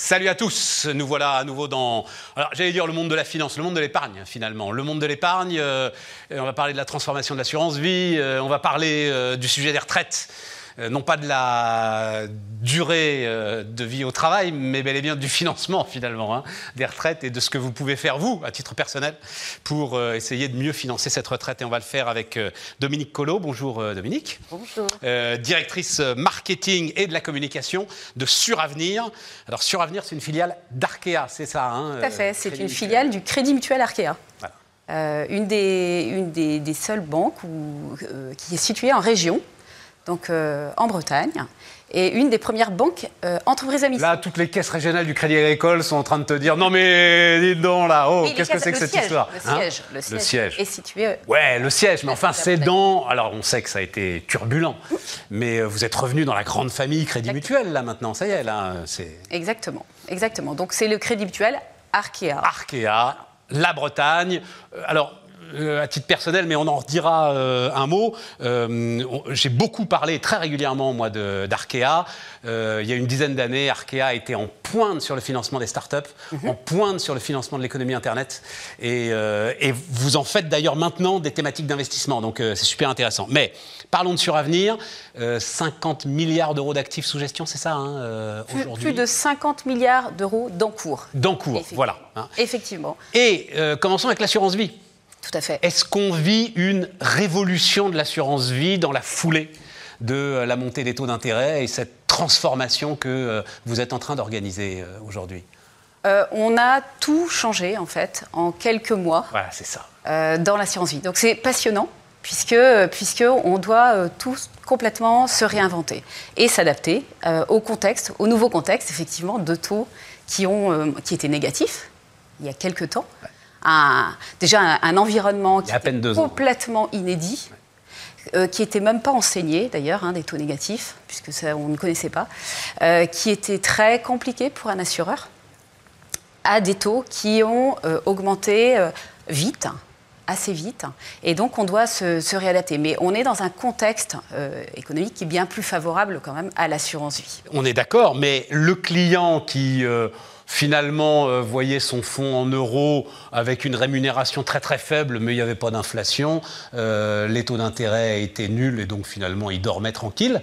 Salut à tous, nous voilà à nouveau dans, alors j'allais dire le monde de la finance, le monde de l'épargne finalement. Le monde de l'épargne, euh, on va parler de la transformation de l'assurance vie, euh, on va parler euh, du sujet des retraites. Euh, non pas de la durée euh, de vie au travail, mais bel et bien du financement finalement hein, des retraites et de ce que vous pouvez faire vous, à titre personnel, pour euh, essayer de mieux financer cette retraite. Et on va le faire avec Dominique Collot. Bonjour Dominique. Bonjour. directrice marketing et de la communication de Suravenir. Alors Suravenir, c'est une filiale d'Arkea, c'est ça hein, Tout à fait, c'est une filiale du Crédit Mutuel Arkea. une, des, une des, seules banques qui est située en région, donc euh, en Bretagne, et une des premières banques euh, entreprises amies. Là, toutes les caisses régionales du Crédit Agricole sont en train de te dire non mais dis donc là, oh, qu'est-ce que c'est que cette histoire le, hein siège, le, siège, est situé. Euh, ouais, le siège, mais enfin c'est dans. Alors on sait que ça a été turbulent, mais vous êtes revenu dans la grande famille Crédit Mutuel là maintenant, ça y est là, c'est. Exactement, exactement. Donc c'est le Crédit Mutuel Arkea. Arkea, la Bretagne. Alors euh, à titre personnel, mais on en redira euh, un mot. Euh, j'ai beaucoup parlé très régulièrement, moi, d'Arkea. il y a une dizaine d'années, Arkea était en pointe sur le financement des startups, mhm. en pointe sur le financement de l'économie Internet. Et, vous en faites d'ailleurs maintenant des thématiques d'investissement, donc c'est super intéressant. Mais parlons de Suravenir. 50 milliards d'euros d'actifs sous gestion, c'est ça hein, aujourd'hui Plus de 50 milliards d'euros d'encours. D'encours, voilà. Hein. Effectivement. Et commençons avec l'assurance vie. Tout à fait. Est-ce qu'on vit une révolution de l'assurance vie dans la foulée de euh, la montée des taux d'intérêt et cette transformation que euh, vous êtes en train d'organiser euh, aujourd'hui? On a tout changé en fait en quelques mois. Voilà, c'est ça. dans l'assurance vie. Donc c'est passionnant puisque, puisque on doit tous complètement se réinventer et s'adapter au contexte, au nouveau contexte effectivement de taux qui ont qui étaient négatifs il y a quelques temps déjà un, environnement qui était complètement inédit. Euh, qui n'était même pas enseigné d'ailleurs, hein, des taux négatifs, puisque ça, on ne connaissait pas, euh, qui était très compliqué pour un assureur, à des taux qui ont euh, augmenté vite, assez vite, et donc on doit se, se, réadapter. Mais on est dans un contexte économique qui est bien plus favorable quand même à l'assurance vie. On est d'accord, mais le client qui finalement euh, voyait son fonds en euros avec une rémunération très très faible, mais il n'y avait pas d'inflation, euh, les taux d'intérêt étaient nuls et donc finalement il dormait tranquille.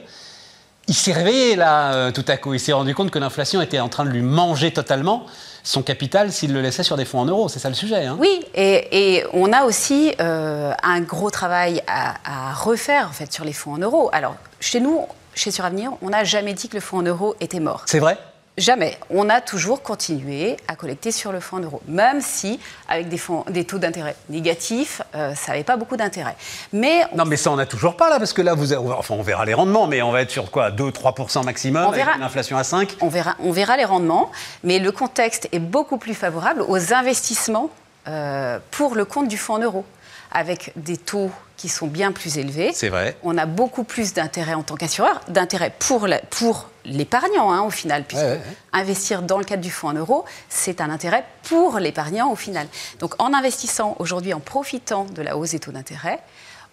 Il s'est réveillé là euh, tout à coup, il s'est rendu compte que l'inflation était en train de lui manger totalement son capital s'il le laissait sur des fonds en euros. C'est ça le sujet. Hein. oui, et, on a aussi un gros travail à, à, refaire en fait sur les fonds en euros. Alors chez nous, chez Suravenir, on n'a jamais dit que le fonds en euros était mort. C'est vrai? Jamais. On a toujours continué à collecter sur le fonds en euros, même si avec des, fonds, des taux d'intérêt négatifs, euh, ça n'avait pas beaucoup d'intérêt. Mais non, mais ça on n'a toujours pas là, parce que là, vous, enfin, on verra les rendements, mais on va être sur quoi 2-3% maximum, avec une inflation à 5 on verra, on verra les rendements, mais le contexte est beaucoup plus favorable aux investissements euh, pour le compte du fonds en euros avec des taux qui sont bien plus élevés. C'est vrai. On a beaucoup plus d'intérêt en tant qu'assureur, d'intérêt pour, pour l'épargnant hein, au final, puisque investir dans le cadre du fonds en euros, c'est un intérêt pour l'épargnant au final. Donc en investissant aujourd'hui, en profitant de la hausse des taux d'intérêt,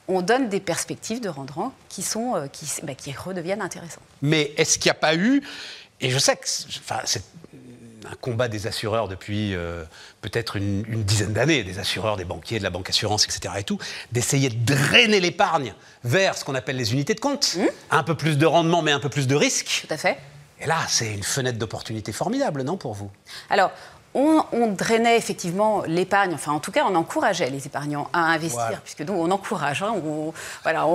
on donne des perspectives de rendement qui, sont, euh, qui, bah, qui redeviennent intéressantes. Mais est-ce qu'il n'y a pas eu, et je sais que c'est un combat des assureurs depuis euh, peut-être une, dizaine d'années, des assureurs, des banquiers, de la banque assurance, etc. et tout, d'essayer de drainer l'épargne vers ce qu'on appelle les unités de compte. Mmh. Un peu plus de rendement, mais un peu plus de risque. Tout à fait. Et là, c'est une fenêtre d'opportunité formidable, non, pour vous? Alors, on, drainait effectivement l'épargne, enfin en tout cas on encourageait les épargnants à investir, puisque nous on encourage, hein, voilà,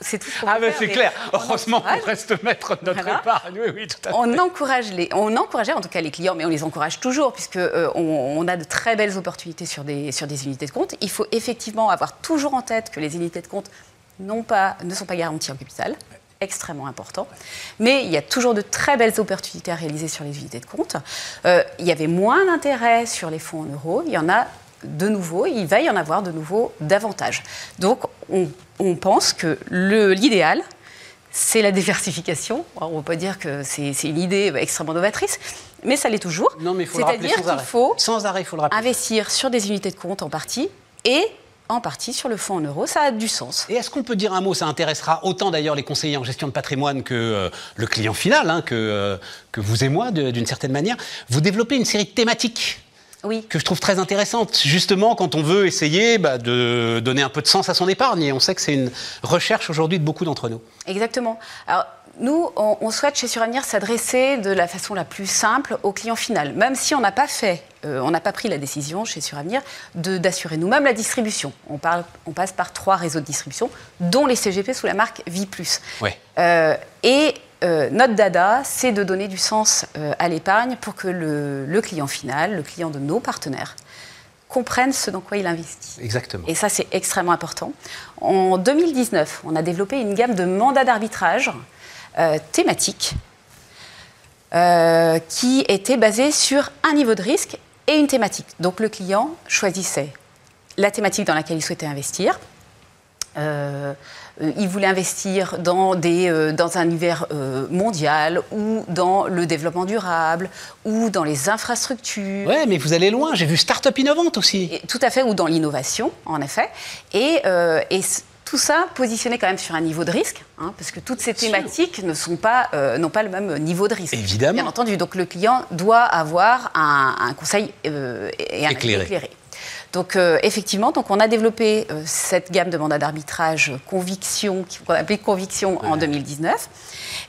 c'est tout. ah mais c'est clair, heureusement qu'on reste maître de notre épargne, oui, oui, tout à fait. On, encourage les, on encourageait en tout cas les clients, mais on les encourage toujours, puisque euh, on, a de très belles opportunités sur des, sur des unités de compte. Il faut effectivement avoir toujours en tête que les unités de compte pas, ne sont pas garanties en capital extrêmement important. Mais il y a toujours de très belles opportunités à réaliser sur les unités de compte. Euh, il y avait moins d'intérêt sur les fonds en euros. Il y en a de nouveau, il va y en avoir de nouveau davantage. Donc on, pense que l'idéal, c'est la diversification. on ne va pas dire que c'est une idée extrêmement novatrice, mais ça l'est toujours. Non, mais il faut C'est-à-dire qu'il faut, sans arrêt, investir sur des unités de compte en partie et en partie sur le fonds en euros. Ça a du sens. Et est-ce qu'on peut dire un mot Ça intéressera autant d'ailleurs les conseillers en gestion de patrimoine que euh, le client final, hein, que, euh, que vous et moi, d'une certaine manière. Vous développez une série de thématiques oui. que je trouve très intéressante, justement quand on veut essayer bah, de donner un peu de sens à son épargne. Et on sait que c'est une recherche aujourd'hui de beaucoup d'entre nous. Exactement. Alors, nous, on, souhaite chez Suravenir s'adresser de la façon la plus simple au client final, même si on n'a pas fait, euh, on n'a pas pris la décision chez Suravenir d'assurer nous-mêmes la distribution. On, parle, on, passe par trois réseaux de distribution, dont les CGP sous la marque Vie. Euh, et euh, notre dada, c'est de donner du sens à l'épargne pour que le, le, client final, le client de nos partenaires, comprenne ce dans quoi il investit. Exactement. Et ça, c'est extrêmement important. En 2019, on a développé une gamme de mandats d'arbitrage euh, thématique euh, qui était basée sur un niveau de risque et une thématique. Donc le client choisissait la thématique dans laquelle il souhaitait investir. Euh, il voulait investir dans, des, dans un univers mondial ou dans le développement durable ou dans les infrastructures. Oui, mais vous allez loin. J'ai vu start-up innovante aussi. tout à fait, ou dans l'innovation, en effet. Et, et tout ça positionné quand même sur un niveau de risque, hein, parce que toutes ces thématiques ne sont pas, euh, n'ont pas le même niveau de risque. Évidemment. Bien entendu, donc le client doit avoir un, conseil euh, et un éclairé. éclairé. Donc euh, effectivement, donc on a développé cette gamme de mandats d'arbitrage conviction, qu'on appelait conviction en 2019.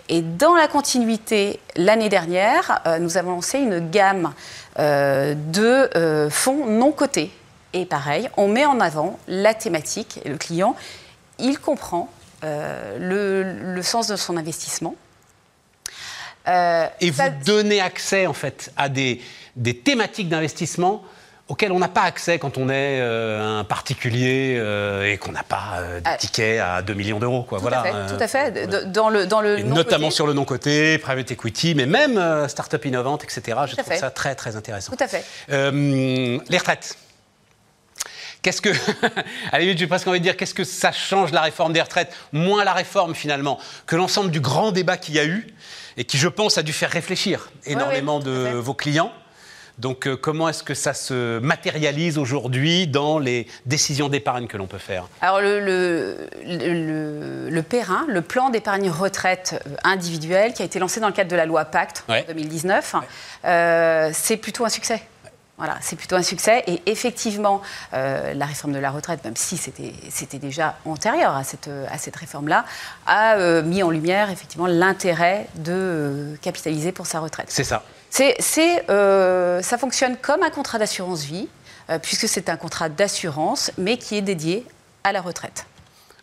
Et dans la continuité, l'année dernière, nous avons lancé une gamme de fonds non cotés. Et pareil, on met en avant la thématique et le client il comprend euh, le, sens de son investissement. Euh, et vous donnez accès en fait à des, thématiques d'investissement auxquelles on n'a pas accès quand on est euh, un particulier et qu'on n'a pas de ah. ticket à 2 millions d'euros. Tout, voilà, à fait, tout à fait. Dans le, dans le notamment sur le non-côté, private equity, mais même start-up innovante, etc. Je trouve ça très très intéressant. Tout à fait. les retraites. Qu'est-ce que, à la limite, j'ai presque envie de dire, qu'est-ce que ça change la réforme des retraites Moins la réforme finalement que l'ensemble du grand débat qu'il y a eu et qui, je pense, a dû faire réfléchir énormément de vos clients. Donc, euh, comment est-ce que ça se matérialise aujourd'hui dans les décisions d'épargne que l'on peut faire? Alors, le, le, le, le PERIN, le plan d'épargne retraite euh, individuel, qui a été lancé dans le cadre de la loi Pacte en 2019, euh, c'est plutôt un succès. Voilà, c'est plutôt un succès. Et effectivement, euh, la réforme de la retraite, même si c'était déjà antérieur à cette, à cette réforme-là, a euh, mis en lumière effectivement l'intérêt de euh, capitaliser pour sa retraite. C'est ça. C'est, ça fonctionne comme un contrat d'assurance vie, puisque c'est un contrat d'assurance, mais qui est dédié à la retraite.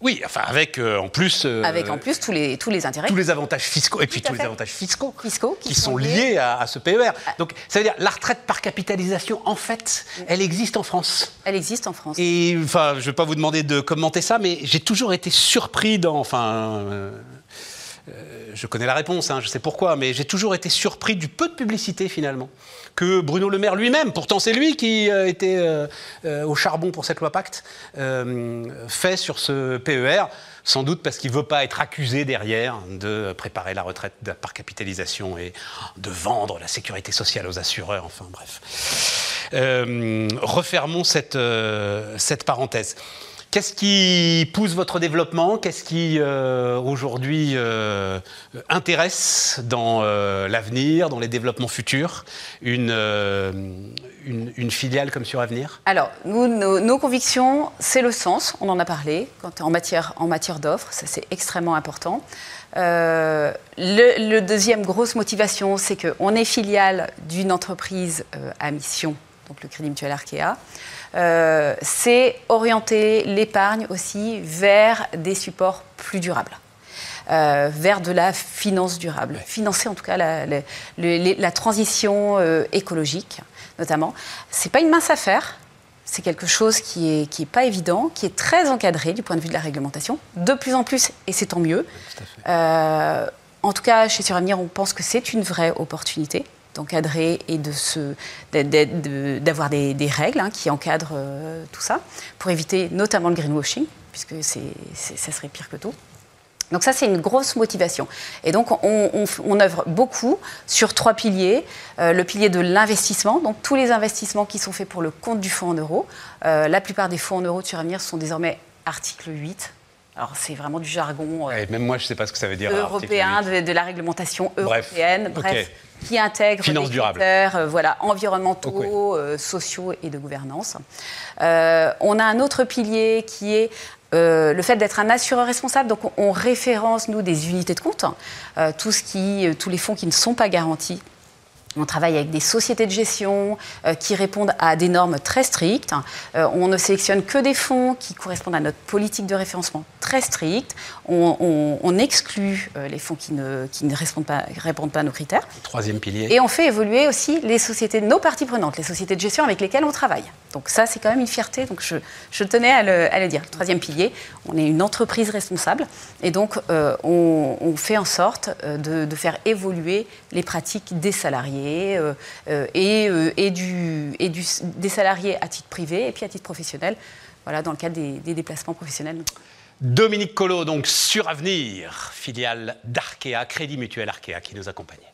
Oui, enfin avec euh, en plus. Euh, avec en plus tous les, tous les intérêts. Tous les avantages fiscaux, et puis tous les avantages fiscaux, fiscaux qui, sont liés à, ce PER. Ah. Donc ça veut dire la retraite par capitalisation, en fait, elle existe en France. Elle existe en France. Et enfin, je ne vais pas vous demander de commenter ça, mais j'ai toujours été surpris dans. Enfin, euh, je connais la réponse, hein, je sais pourquoi, mais j'ai toujours été surpris du peu de publicité finalement que Bruno Le Maire lui-même, pourtant c'est lui qui euh, était euh, euh, au charbon pour cette loi Pacte, fait sur ce PER, sans doute parce qu'il ne veut pas être accusé derrière de préparer la retraite par capitalisation et de vendre la sécurité sociale aux assureurs, enfin bref. refermons cette parenthèse. Qu'est-ce qui pousse votre développement? Qu'est-ce qui euh, aujourd'hui euh, intéresse dans euh, l'avenir, dans les développements futurs, une, une, filiale comme sur Avenir? Alors, nos, convictions, c'est le sens, on en a parlé, en matière, en matière d'offres, ça c'est extrêmement important. le, le, deuxième grosse motivation, c'est qu'on est filiale d'une entreprise à mission, donc le Crédit Mutuel Arkea. Euh, c'est orienter l'épargne aussi vers des supports plus durables. Euh, vers de la finance durable, financer en tout cas la, transition euh, écologique notamment. C'est pas une mince affaire, c'est quelque chose qui est, qui est pas évident, qui est très encadré du point de vue de la réglementation, de plus en plus, et c'est tant mieux. en tout cas, chez Suravenir, on pense que c'est une vraie opportunité d'encadrer et de d'avoir des, règles hein, qui encadrent euh, tout ça, pour éviter notamment le greenwashing, puisque c'est, ça serait pire que tout. Donc ça, c'est une grosse motivation. Et donc, on, œuvre beaucoup sur trois piliers. Euh, le pilier de l'investissement, donc tous les investissements qui sont faits pour le compte du fonds en euros. Euh, la plupart des fonds en euros de sont désormais article 8. Alors, c'est vraiment du jargon. Euh, même moi, je ne sais pas ce que ça veut dire. Européen, de, la réglementation européenne. Bref, qui intègre Finance des critères voilà, environnementaux, sociaux et de gouvernance. on a un autre pilier qui est euh, le fait d'être un assureur responsable, donc on, référence, nous, des unités de compte, euh, tout ce qui, euh, tous les fonds qui ne sont pas garantis on travaille avec des sociétés de gestion euh, qui répondent à des normes très strictes. Euh, on ne sélectionne que des fonds qui correspondent à notre politique de référencement très stricte. On, exclut euh, les fonds qui ne, qui ne répondent, pas, répondent, pas, à nos critères. Troisième pilier. Et on fait évoluer aussi les sociétés, nos parties prenantes, les sociétés de gestion avec lesquelles on travaille. Donc ça, c'est quand même une fierté. Donc je, je tenais à le, à le, dire. Troisième pilier, on est une entreprise responsable. Et donc on, on, fait en sorte de, de faire évoluer les pratiques des salariés euh, euh, et, euh, des salariés à titre privé et puis à titre professionnel, voilà, dans le cadre des, des déplacements professionnels. Dominique Collot, donc sur Avenir, filiale d'Arkea, Crédit Mutuel Arkea, qui nous accompagnait.